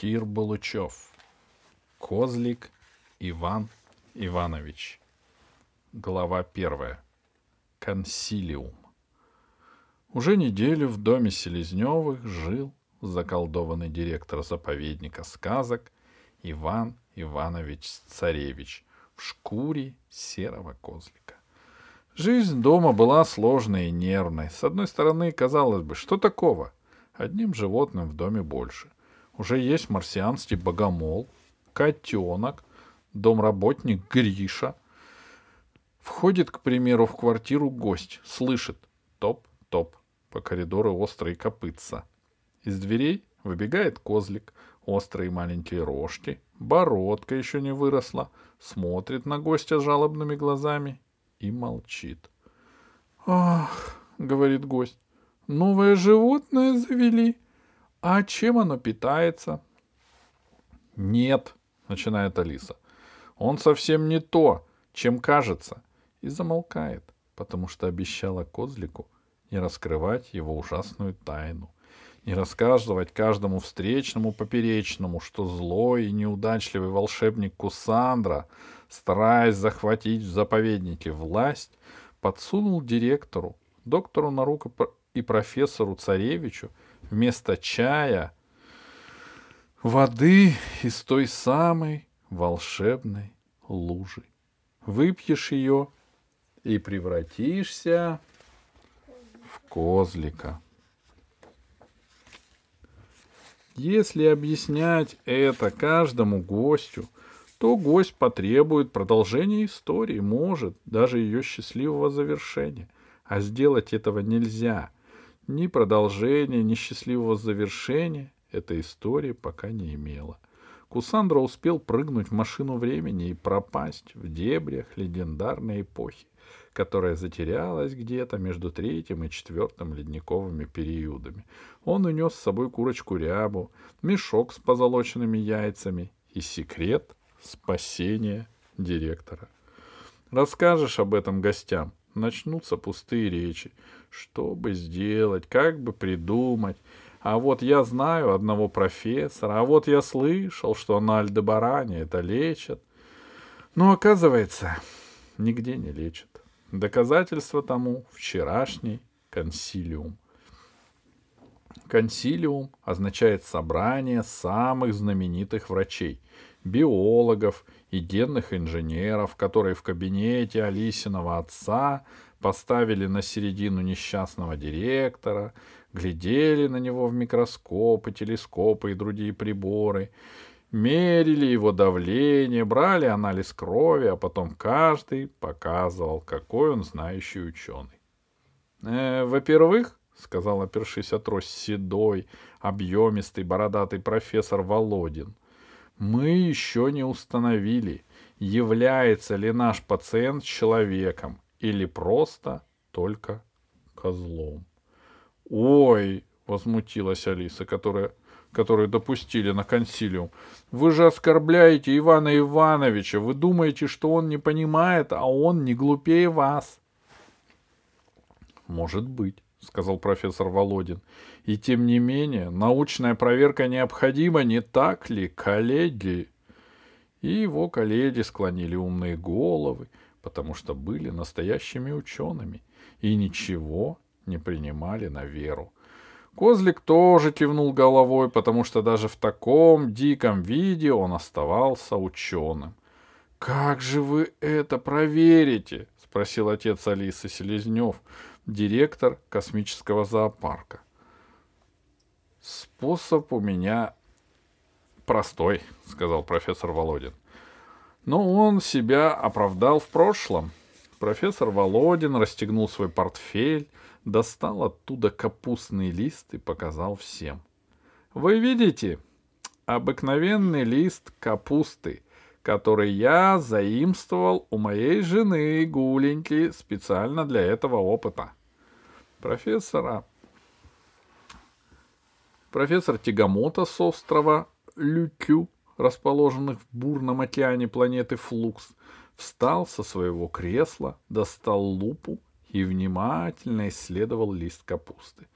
Кир Булычев. Козлик Иван Иванович. Глава первая. Консилиум. Уже неделю в доме Селезневых жил заколдованный директор заповедника сказок Иван Иванович Царевич в шкуре серого козлика. Жизнь дома была сложной и нервной. С одной стороны, казалось бы, что такого? Одним животным в доме больше. Уже есть марсианский богомол, котенок, домработник Гриша. Входит, к примеру, в квартиру гость, слышит топ-топ по коридору острые копытца. Из дверей выбегает козлик, острые маленькие рожки, бородка еще не выросла, смотрит на гостя жалобными глазами и молчит. «Ах!» — говорит гость. «Новое животное завели. А чем оно питается?» «Нет», — начинает Алиса. «Он совсем не то, чем кажется». И замолкает, потому что обещала козлику не раскрывать его ужасную тайну, не рассказывать каждому встречному поперечному, что злой и неудачливый волшебник Кусандра стараясь захватить в заповеднике власть, подсунул директору, доктору наук и профессору Царевичу вместо чая воды из той самой волшебной лужи. Выпьешь ее и превратишься в козлика. Если объяснять это каждому гостю — то гость потребует продолжения истории, может, даже ее счастливого завершения. А сделать этого нельзя. Ни продолжения, ни счастливого завершения эта история пока не имела. Кусандра успел прыгнуть в машину времени и пропасть в дебрях легендарной эпохи, которая затерялась где-то между третьим и четвертым ледниковыми периодами. Он унес с собой курочку рябу, мешок с позолоченными яйцами и секрет спасение директора. Расскажешь об этом гостям, начнутся пустые речи. Что бы сделать, как бы придумать. А вот я знаю одного профессора, а вот я слышал, что на Альдебаране это лечат. Но оказывается, нигде не лечат. Доказательство тому вчерашний консилиум. Консилиум означает собрание самых знаменитых врачей, биологов и генных инженеров, которые в кабинете Алисиного отца поставили на середину несчастного директора, глядели на него в микроскопы, телескопы и другие приборы, мерили его давление, брали анализ крови, а потом каждый показывал, какой он знающий ученый. Э, во-первых, — сказал, опершись от трость седой, объемистый, бородатый профессор Володин, мы еще не установили, является ли наш пациент человеком или просто только козлом. Ой, возмутилась Алиса, которая которую допустили на консилиум. Вы же оскорбляете Ивана Ивановича. Вы думаете, что он не понимает, а он не глупее вас. Может быть, сказал профессор Володин. И тем не менее, научная проверка необходима, не так ли, коллеги? И его коллеги склонили умные головы, потому что были настоящими учеными и ничего не принимали на веру. Козлик тоже кивнул головой, потому что даже в таком диком виде он оставался ученым. «Как же вы это проверите?» — спросил отец Алисы Селезнев, директор космического зоопарка. Способ у меня простой, сказал профессор Володин. Но он себя оправдал в прошлом. Профессор Володин расстегнул свой портфель, достал оттуда капустный лист и показал всем. Вы видите, обыкновенный лист капусты, который я заимствовал у моей жены Гуленьки специально для этого опыта. Профессора Профессор Тигамота с острова Люкю, расположенных в бурном океане планеты Флукс, встал со своего кресла, достал лупу и внимательно исследовал лист капусты.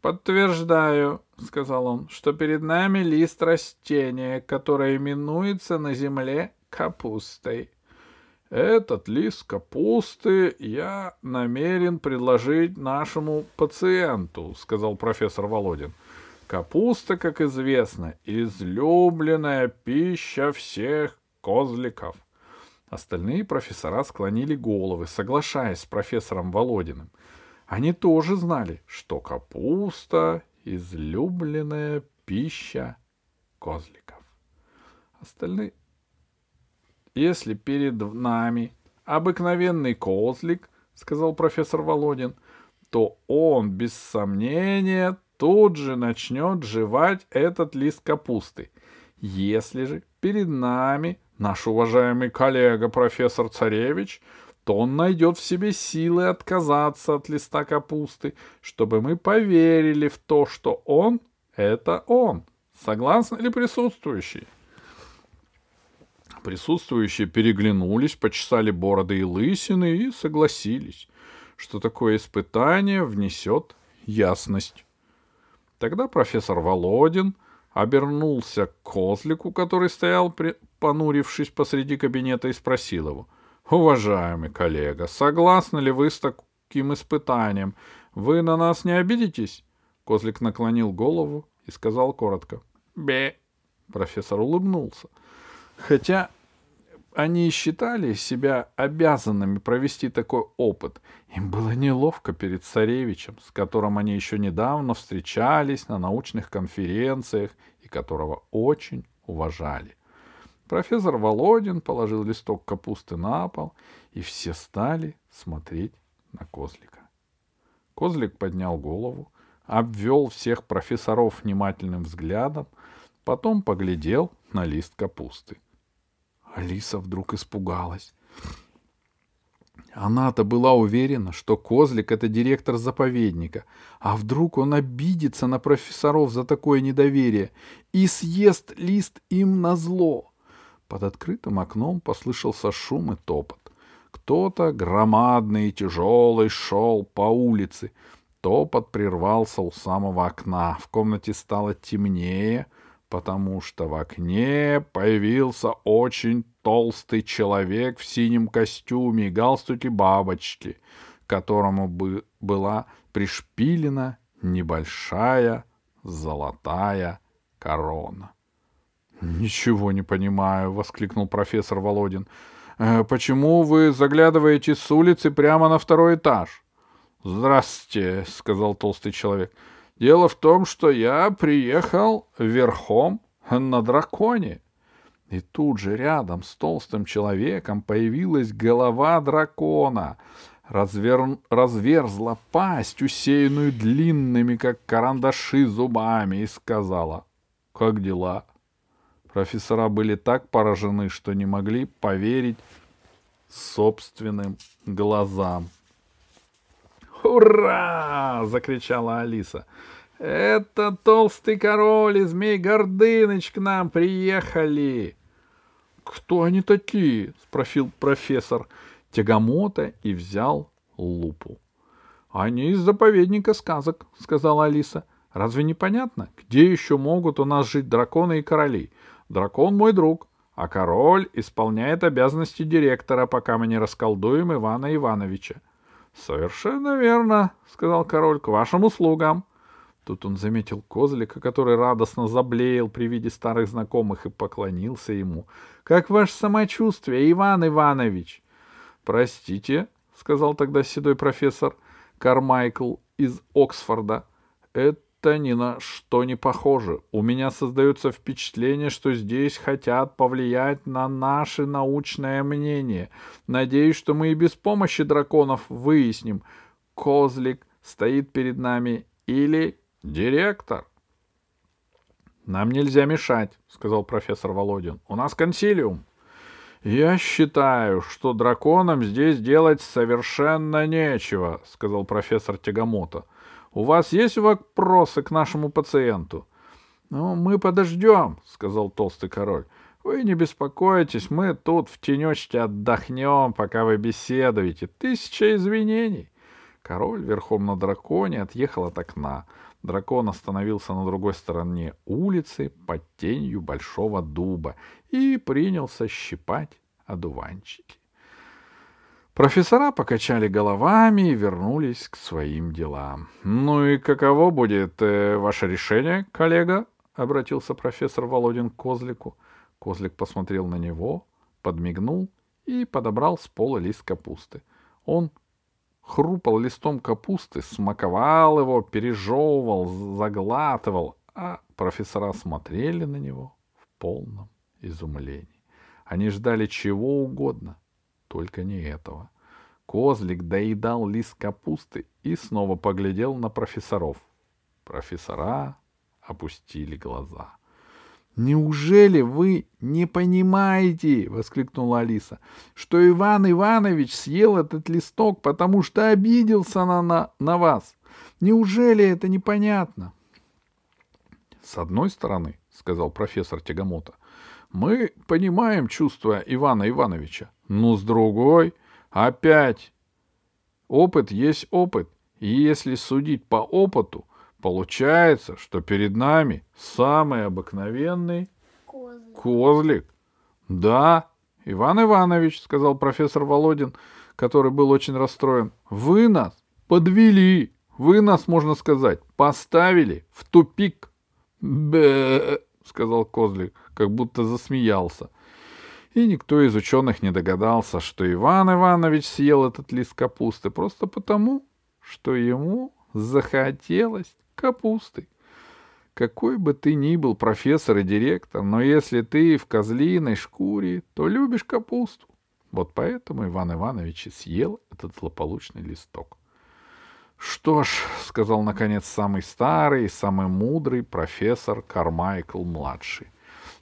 Подтверждаю, сказал он, что перед нами лист растения, которое именуется на земле капустой. Этот лист капусты я намерен предложить нашему пациенту, сказал профессор Володин. Капуста, как известно, излюбленная пища всех козликов. Остальные профессора склонили головы, соглашаясь с профессором Володиным. Они тоже знали, что капуста — излюбленная пища козликов. Остальные... Если перед нами обыкновенный козлик, — сказал профессор Володин, — то он, без сомнения, тут же начнет жевать этот лист капусты. Если же перед нами наш уважаемый коллега профессор Царевич, то он найдет в себе силы отказаться от листа капусты, чтобы мы поверили в то, что он — это он. Согласны ли присутствующие? Присутствующие переглянулись, почесали бороды и лысины и согласились, что такое испытание внесет ясность. Тогда профессор Володин обернулся к козлику, который стоял, при... понурившись посреди кабинета, и спросил его. «Уважаемый коллега, согласны ли вы с таким испытанием? Вы на нас не обидитесь?» Козлик наклонил голову и сказал коротко. «Бе». Профессор улыбнулся. Хотя они считали себя обязанными провести такой опыт. Им было неловко перед царевичем, с которым они еще недавно встречались на научных конференциях и которого очень уважали. Профессор Володин положил листок капусты на пол, и все стали смотреть на козлика. Козлик поднял голову, обвел всех профессоров внимательным взглядом, потом поглядел на лист капусты. Алиса вдруг испугалась. Она-то была уверена, что Козлик — это директор заповедника, а вдруг он обидится на профессоров за такое недоверие и съест лист им на зло. Под открытым окном послышался шум и топот. Кто-то громадный и тяжелый шел по улице. Топот прервался у самого окна. В комнате стало темнее — потому что в окне появился очень толстый человек в синем костюме и галстуке бабочки, к которому бы была пришпилена небольшая золотая корона. «Ничего не понимаю», — воскликнул профессор Володин. «Э, «Почему вы заглядываете с улицы прямо на второй этаж?» «Здравствуйте», — сказал толстый человек. Дело в том, что я приехал верхом на драконе. И тут же рядом с толстым человеком появилась голова дракона. Развер... Разверзла пасть, усеянную длинными, как карандаши, зубами, и сказала «Как дела?». Профессора были так поражены, что не могли поверить собственным глазам. «Ура!» — закричала Алиса. «Это толстый король и змей Гордыныч к нам приехали!» «Кто они такие?» — спросил профессор Тягомота и взял лупу. «Они из заповедника сказок», — сказала Алиса. «Разве не понятно, где еще могут у нас жить драконы и короли? Дракон мой друг, а король исполняет обязанности директора, пока мы не расколдуем Ивана Ивановича. Совершенно верно, сказал король, к вашим услугам. Тут он заметил козлика, который радостно заблеял при виде старых знакомых и поклонился ему. Как ваше самочувствие, Иван Иванович? Простите, сказал тогда седой профессор Кармайкл из Оксфорда. Это это ни на что не похоже. У меня создается впечатление, что здесь хотят повлиять на наше научное мнение. Надеюсь, что мы и без помощи драконов выясним, козлик стоит перед нами или директор. Нам нельзя мешать, сказал профессор Володин. У нас консилиум. Я считаю, что драконам здесь делать совершенно нечего, сказал профессор Тягомота. У вас есть вопросы к нашему пациенту? — Ну, мы подождем, — сказал толстый король. — Вы не беспокойтесь, мы тут в тенечке отдохнем, пока вы беседуете. Тысяча извинений. Король верхом на драконе отъехал от окна. дракон остановился на другой стороне улицы под тенью большого дуба и принялся щипать одуванчики. Профессора покачали головами и вернулись к своим делам. — Ну и каково будет э, ваше решение, коллега? — обратился профессор Володин к Козлику. Козлик посмотрел на него, подмигнул и подобрал с пола лист капусты. Он хрупал листом капусты, смаковал его, пережевывал, заглатывал, а профессора смотрели на него в полном изумлении. Они ждали чего угодно, только не этого. Козлик доедал лист капусты и снова поглядел на профессоров. Профессора опустили глаза. «Неужели вы не понимаете, — воскликнула Алиса, — что Иван Иванович съел этот листок, потому что обиделся на, на, на вас? Неужели это непонятно?» «С одной стороны, — сказал профессор Тягомота, — мы понимаем чувства Ивана Ивановича, но с другой опять опыт есть опыт, и если судить по опыту, Получается, что перед нами самый обыкновенный козлик. козлик. Да, Иван Иванович, сказал профессор Володин, который был очень расстроен, вы нас подвели, вы нас, можно сказать, поставили в тупик. Бе, сказал козлик, как будто засмеялся. И никто из ученых не догадался, что Иван Иванович съел этот лист капусты просто потому, что ему захотелось капусты. Какой бы ты ни был профессор и директор, но если ты в козлиной шкуре, то любишь капусту. Вот поэтому Иван Иванович и съел этот злополучный листок. Что ж, сказал наконец самый старый и самый мудрый профессор Кармайкл-младший,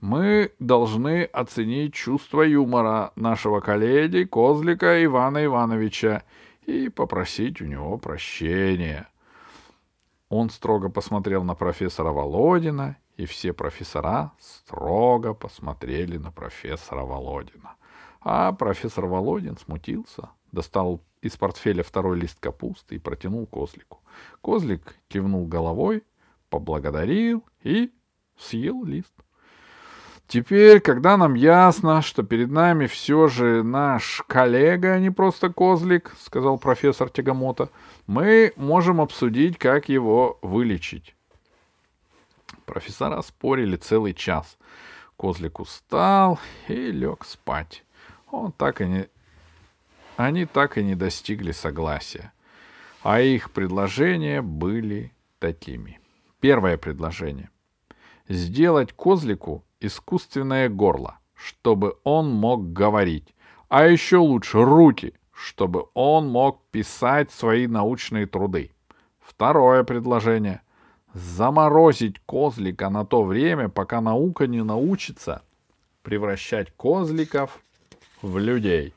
мы должны оценить чувство юмора нашего коллеги Козлика Ивана Ивановича и попросить у него прощения. Он строго посмотрел на профессора Володина, и все профессора строго посмотрели на профессора Володина. А профессор Володин смутился, достал из портфеля второй лист капусты и протянул козлику. Козлик кивнул головой, поблагодарил и съел лист. Теперь, когда нам ясно, что перед нами все же наш коллега, а не просто козлик, — сказал профессор Тягомота, — мы можем обсудить, как его вылечить. Профессора спорили целый час. Козлик устал и лег спать. Он так и не... Они так и не достигли согласия. А их предложения были такими. Первое предложение. Сделать козлику искусственное горло, чтобы он мог говорить, а еще лучше руки, чтобы он мог писать свои научные труды. Второе предложение — заморозить козлика на то время, пока наука не научится превращать козликов в людей.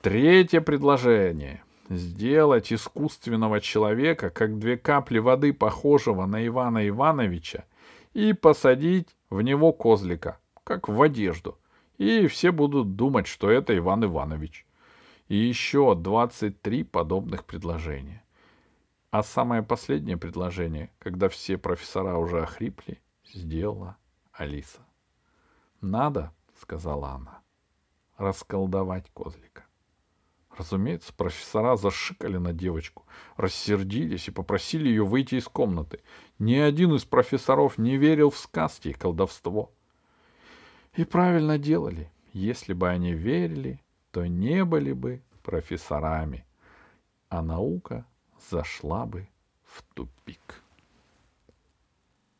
Третье предложение — сделать искусственного человека, как две капли воды, похожего на Ивана Ивановича, и посадить в него козлика, как в одежду, и все будут думать, что это Иван Иванович. И еще 23 подобных предложения. А самое последнее предложение, когда все профессора уже охрипли, сделала Алиса. «Надо», — сказала она, — «расколдовать козлика». Разумеется, профессора зашикали на девочку, рассердились и попросили ее выйти из комнаты. Ни один из профессоров не верил в сказки и колдовство. И правильно делали. Если бы они верили, то не были бы профессорами, а наука зашла бы в тупик.